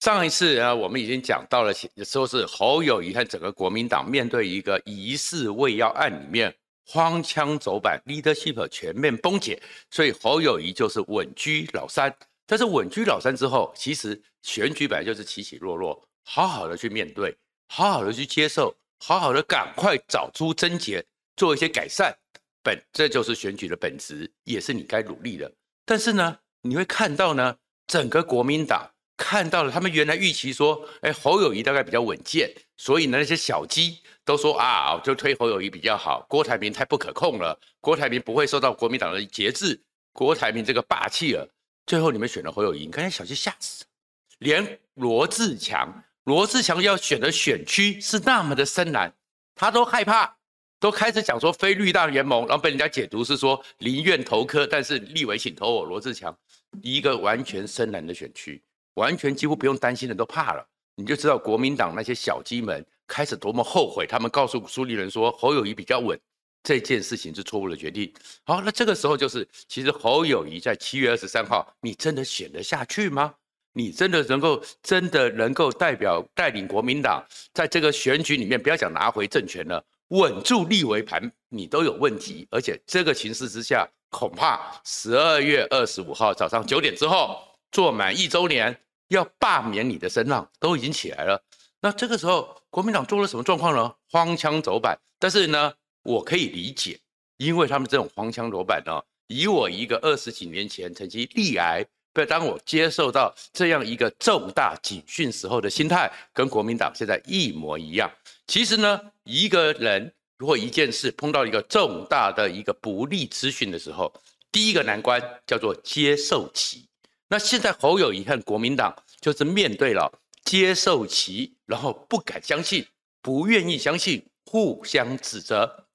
上一次啊，我们已经讲到了，说是侯友谊和整个国民党面对一个疑似未要案里面荒腔走板，leadership 全面崩解，所以侯友谊就是稳居老三。但是稳居老三之后，其实选举本来就是起起落落，好好的去面对，好好的去接受，好好的赶快找出症结，做一些改善，本这就是选举的本质，也是你该努力的。但是呢，你会看到呢，整个国民党。看到了，他们原来预期说，哎，侯友谊大概比较稳健，所以呢，那些小鸡都说啊，就推侯友谊比较好。郭台铭太不可控了，郭台铭不会受到国民党的节制，郭台铭这个霸气了。最后你们选了侯友谊，你看小鸡吓死了，连罗志强，罗志强要选的选区是那么的深蓝，他都害怕，都开始讲说非绿大联盟，然后被人家解读是说宁愿投科，但是立委请投我罗志强，一个完全深蓝的选区。完全几乎不用担心的都怕了，你就知道国民党那些小鸡们开始多么后悔。他们告诉苏立人说侯友宜比较稳，这件事情是错误的决定。好，那这个时候就是，其实侯友宜在七月二十三号，你真的选得下去吗？你真的能够真的能够代表带领国民党在这个选举里面，不要讲拿回政权了，稳住立委盘，你都有问题。而且这个情势之下，恐怕十二月二十五号早上九点之后。做满一周年要罢免你的声浪都已经起来了，那这个时候国民党做了什么状况呢？荒腔走板。但是呢，我可以理解，因为他们这种荒腔走板呢，以我一个二十几年前曾经罹癌，不当我接受到这样一个重大警讯时候的心态，跟国民党现在一模一样。其实呢，一个人如果一件事碰到一个重大的一个不利资讯的时候，第一个难关叫做接受期。那现在侯友宜和国民党就是面对了接受其，然后不敢相信，不愿意相信，互相指责。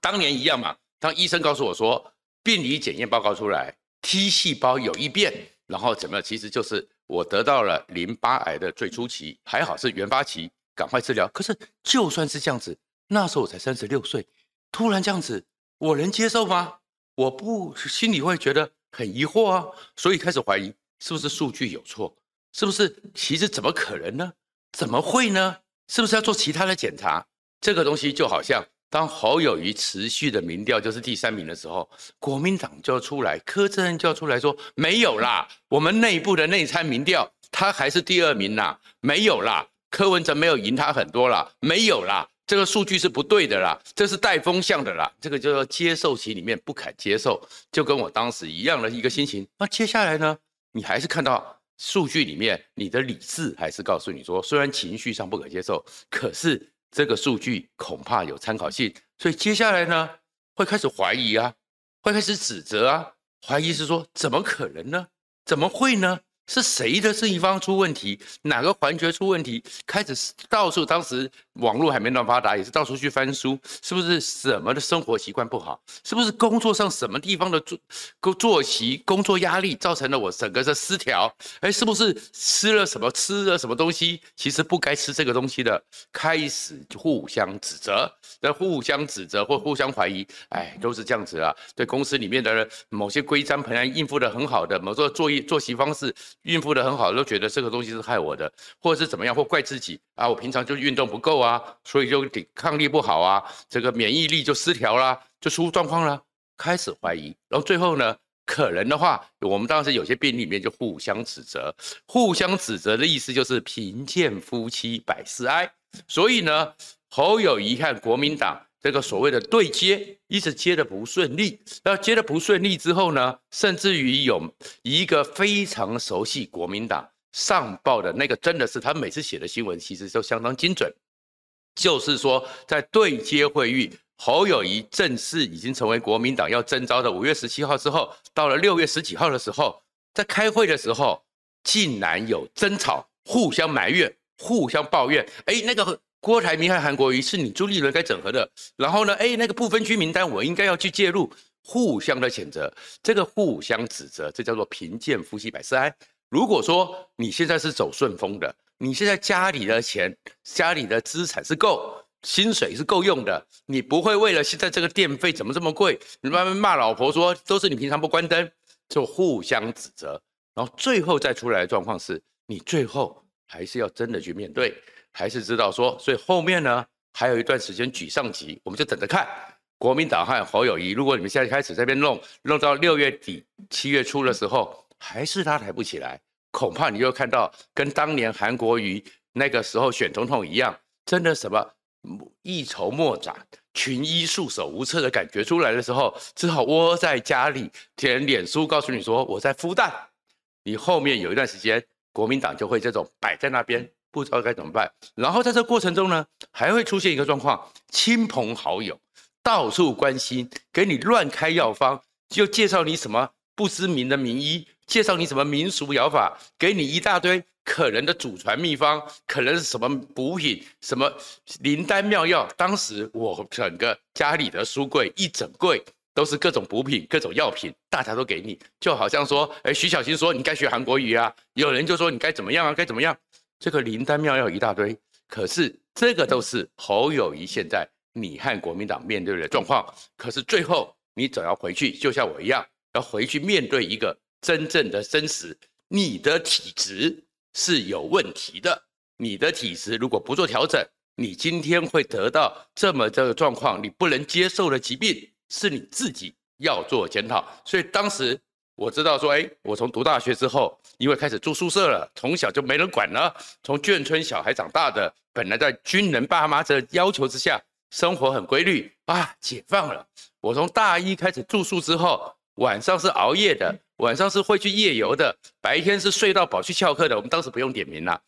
当年一样嘛，当医生告诉我说病理检验报告出来 T 细胞有异变，然后怎么样？其实就是我得到了淋巴癌的最初期，还好是原发期，赶快治疗。可是就算是这样子，那时候我才三十六岁，突然这样子，我能接受吗？我不心里会觉得。很疑惑啊，所以开始怀疑是不是数据有错，是不是其实怎么可能呢？怎么会呢？是不是要做其他的检查？这个东西就好像当侯友宜持续的民调就是第三名的时候，国民党就要出来，柯志恩就要出来说没有啦，我们内部的内参民调他还是第二名啦，没有啦，柯文哲没有赢他很多啦，没有啦。这个数据是不对的啦，这是带风向的啦，这个叫做接受期里面不肯接受，就跟我当时一样的一个心情。那接下来呢，你还是看到数据里面，你的理智还是告诉你说，虽然情绪上不可接受，可是这个数据恐怕有参考性，所以接下来呢，会开始怀疑啊，会开始指责啊，怀疑是说怎么可能呢？怎么会呢？是谁的这一方出问题？哪个环节出问题？开始到处，当时网络还没那么发达，也是到处去翻书，是不是什么的生活习惯不好？是不是工作上什么地方的作作息、工作压力造成了我整个的失调？哎，是不是吃了什么吃了什么东西？其实不该吃这个东西的，开始互相指责，那互相指责或互相怀疑，哎，都是这样子啊。对公司里面的某些规章，本来应付的很好的，某个作业作息方式。孕妇的很好，都觉得这个东西是害我的，或者是怎么样，或怪自己啊，我平常就运动不够啊，所以就抵抗力不好啊，这个免疫力就失调啦，就出状况了，开始怀疑，然后最后呢，可能的话，我们当时有些病例里面就互相指责，互相指责的意思就是贫贱夫妻百事哀，所以呢，侯友宜和国民党。这个所谓的对接一直接的不顺利，那接的不顺利之后呢，甚至于有一个非常熟悉国民党上报的那个，真的是他每次写的新闻其实都相当精准，就是说在对接会议，侯友宜正式已经成为国民党要征召的五月十七号之后，到了六月十几号的时候，在开会的时候竟然有争吵，互相埋怨，互相抱怨，哎，那个。郭台铭和韩国瑜是你朱立伦该整合的，然后呢，哎，那个不分区名单我应该要去介入，互相的谴责，这个互相指责，这叫做贫贱夫妻百事哀。如果说你现在是走顺风的，你现在家里的钱、家里的资产是够，薪水是够用的，你不会为了现在这个电费怎么这么贵，你慢慢骂老婆说都是你平常不关灯，就互相指责，然后最后再出来的状况是你最后还是要真的去面对，还是知道说，所以后面呢还有一段时间举上级，我们就等着看国民党和侯友谊。如果你们现在开始在这边弄，弄到六月底七月初的时候，还是他抬不起来，恐怕你又看到跟当年韩国瑜那个时候选总统一样，真的什么一筹莫展、群医束手无策的感觉出来的时候，只好窝在家里填脸书，告诉你说我在孵蛋。你后面有一段时间。国民党就会这种摆在那边，不知道该怎么办。然后在这过程中呢，还会出现一个状况：亲朋好友到处关心，给你乱开药方，就介绍你什么不知名的名医，介绍你什么民俗疗法，给你一大堆可能的祖传秘方，可能是什么补品，什么灵丹妙药。当时我整个家里的书柜一整柜。都是各种补品、各种药品，大家都给你，就好像说，哎，徐小新说你该学韩国语啊，有人就说你该怎么样啊，该怎么样，这个灵丹妙药一大堆，可是这个都是侯友宜现在你和国民党面对的状况，可是最后你总要回去，就像我一样，要回去面对一个真正的生死，你的体质是有问题的，你的体质如果不做调整，你今天会得到这么这个状况，你不能接受的疾病。是你自己要做检讨，所以当时我知道说，哎，我从读大学之后，因为开始住宿舍了，从小就没人管了，从眷村小孩长大的，本来在军人爸妈的要求之下，生活很规律啊，解放了。我从大一开始住宿之后，晚上是熬夜的，晚上是会去夜游的，白天是睡到饱去翘课的。我们当时不用点名了，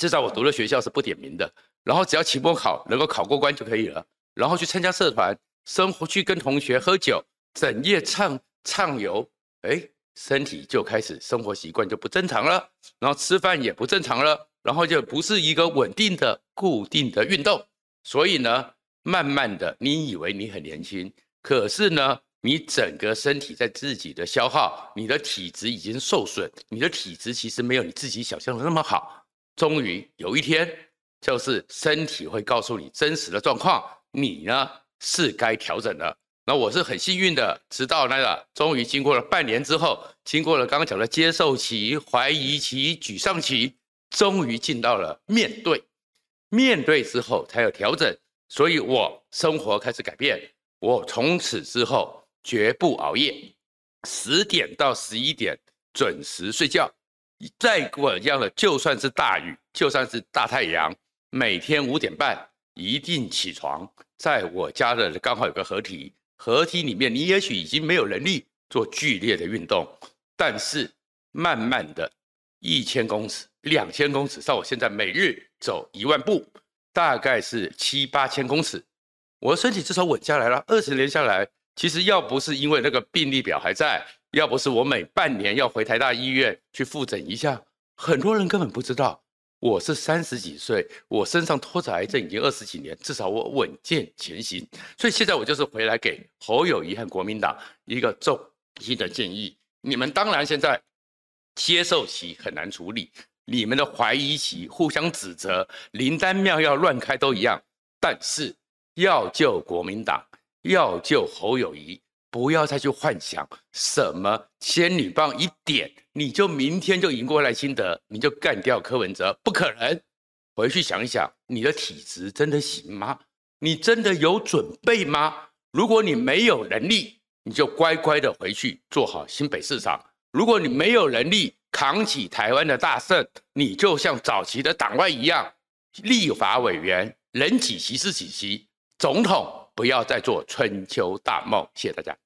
至少我读的学校是不点名的，然后只要期末考能够考过关就可以了，然后去参加社团。生活去跟同学喝酒，整夜畅畅游，哎，身体就开始生活习惯就不正常了，然后吃饭也不正常了，然后就不是一个稳定的、固定的运动，所以呢，慢慢的，你以为你很年轻，可是呢，你整个身体在自己的消耗，你的体质已经受损，你的体质其实没有你自己想象的那么好，终于有一天，就是身体会告诉你真实的状况，你呢？是该调整了。那我是很幸运的，直到那个终于经过了半年之后，经过了刚刚讲的接受期、怀疑期、沮丧期，终于进到了面对。面对之后才有调整，所以我生活开始改变。我从此之后绝不熬夜，十点到十一点准时睡觉。再怎样的，就算是大雨，就算是大太阳，每天五点半一定起床。在我家的刚好有个合体，合体里面你也许已经没有能力做剧烈的运动，但是慢慢的，一千公尺、两千公尺，到我现在每日走一万步，大概是七八千公尺，我身体至少稳下来了。二十年下来，其实要不是因为那个病历表还在，要不是我每半年要回台大医院去复诊一下，很多人根本不知道。我是三十几岁，我身上拖着癌症已经二十几年，至少我稳健前行。所以现在我就是回来给侯友宜和国民党一个重心的建议：你们当然现在接受期很难处理，你们的怀疑期互相指责，灵丹妙药乱开都一样。但是要救国民党，要救侯友宜。不要再去幻想什么仙女棒一点，你就明天就赢过赖清德，你就干掉柯文哲，不可能。回去想一想，你的体质真的行吗？你真的有准备吗？如果你没有能力，你就乖乖的回去做好新北市长。如果你没有能力扛起台湾的大胜，你就像早期的党外一样，立法委员人几席是几席，总统不要再做春秋大梦。谢谢大家。